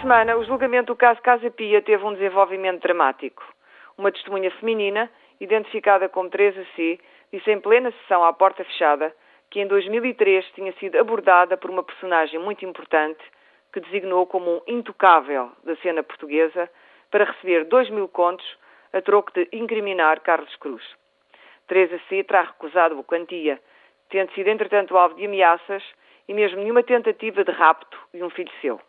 semana, o julgamento do caso Casa Pia teve um desenvolvimento dramático. Uma testemunha feminina, identificada como Teresa C., disse em plena sessão à porta fechada que em 2003 tinha sido abordada por uma personagem muito importante que designou como um intocável da cena portuguesa para receber 2 mil contos a troco de incriminar Carlos Cruz. Teresa C. terá recusado a quantia, tendo sido entretanto alvo de ameaças e mesmo nenhuma tentativa de rapto de um filho seu.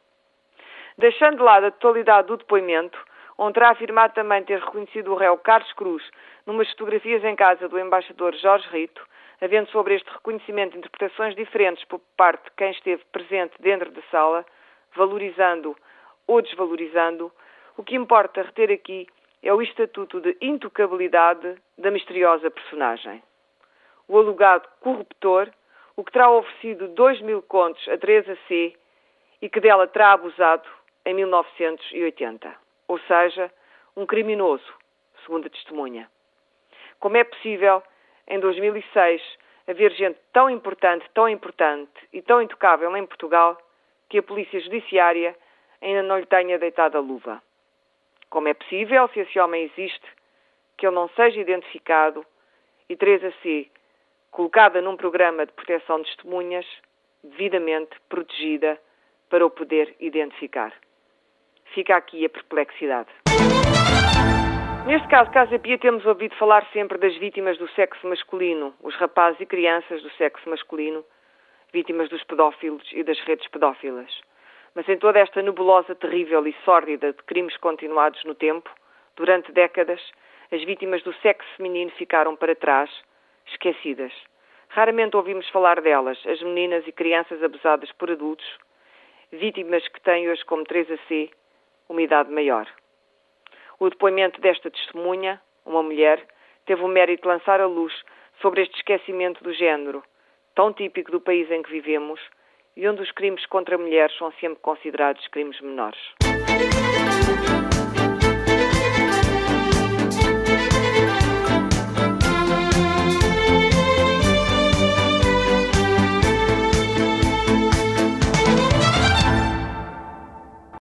Deixando de lado a totalidade do depoimento, onde terá afirmado também ter reconhecido o réu Carlos Cruz numas fotografias em casa do embaixador Jorge Rito, havendo sobre este reconhecimento interpretações diferentes por parte de quem esteve presente dentro da sala, valorizando ou desvalorizando, o que importa reter aqui é o estatuto de intocabilidade da misteriosa personagem. O alugado corruptor, o que terá oferecido 2 mil contos a Teresa C e que dela terá abusado em 1980. Ou seja, um criminoso, segundo a testemunha. Como é possível, em 2006, haver gente tão importante, tão importante e tão intocável em Portugal que a Polícia Judiciária ainda não lhe tenha deitado a luva? Como é possível, se esse homem existe, que ele não seja identificado e Teresa C. colocada num programa de proteção de testemunhas, devidamente protegida para o poder identificar? Fica aqui a perplexidade. Neste caso, Casa Pia, temos ouvido falar sempre das vítimas do sexo masculino, os rapazes e crianças do sexo masculino, vítimas dos pedófilos e das redes pedófilas. Mas em toda esta nebulosa terrível e sórdida de crimes continuados no tempo, durante décadas, as vítimas do sexo feminino ficaram para trás, esquecidas. Raramente ouvimos falar delas, as meninas e crianças abusadas por adultos, vítimas que têm hoje como 3 a C uma idade maior. O depoimento desta testemunha, uma mulher, teve o mérito de lançar a luz sobre este esquecimento do género, tão típico do país em que vivemos e onde os crimes contra mulheres são sempre considerados crimes menores.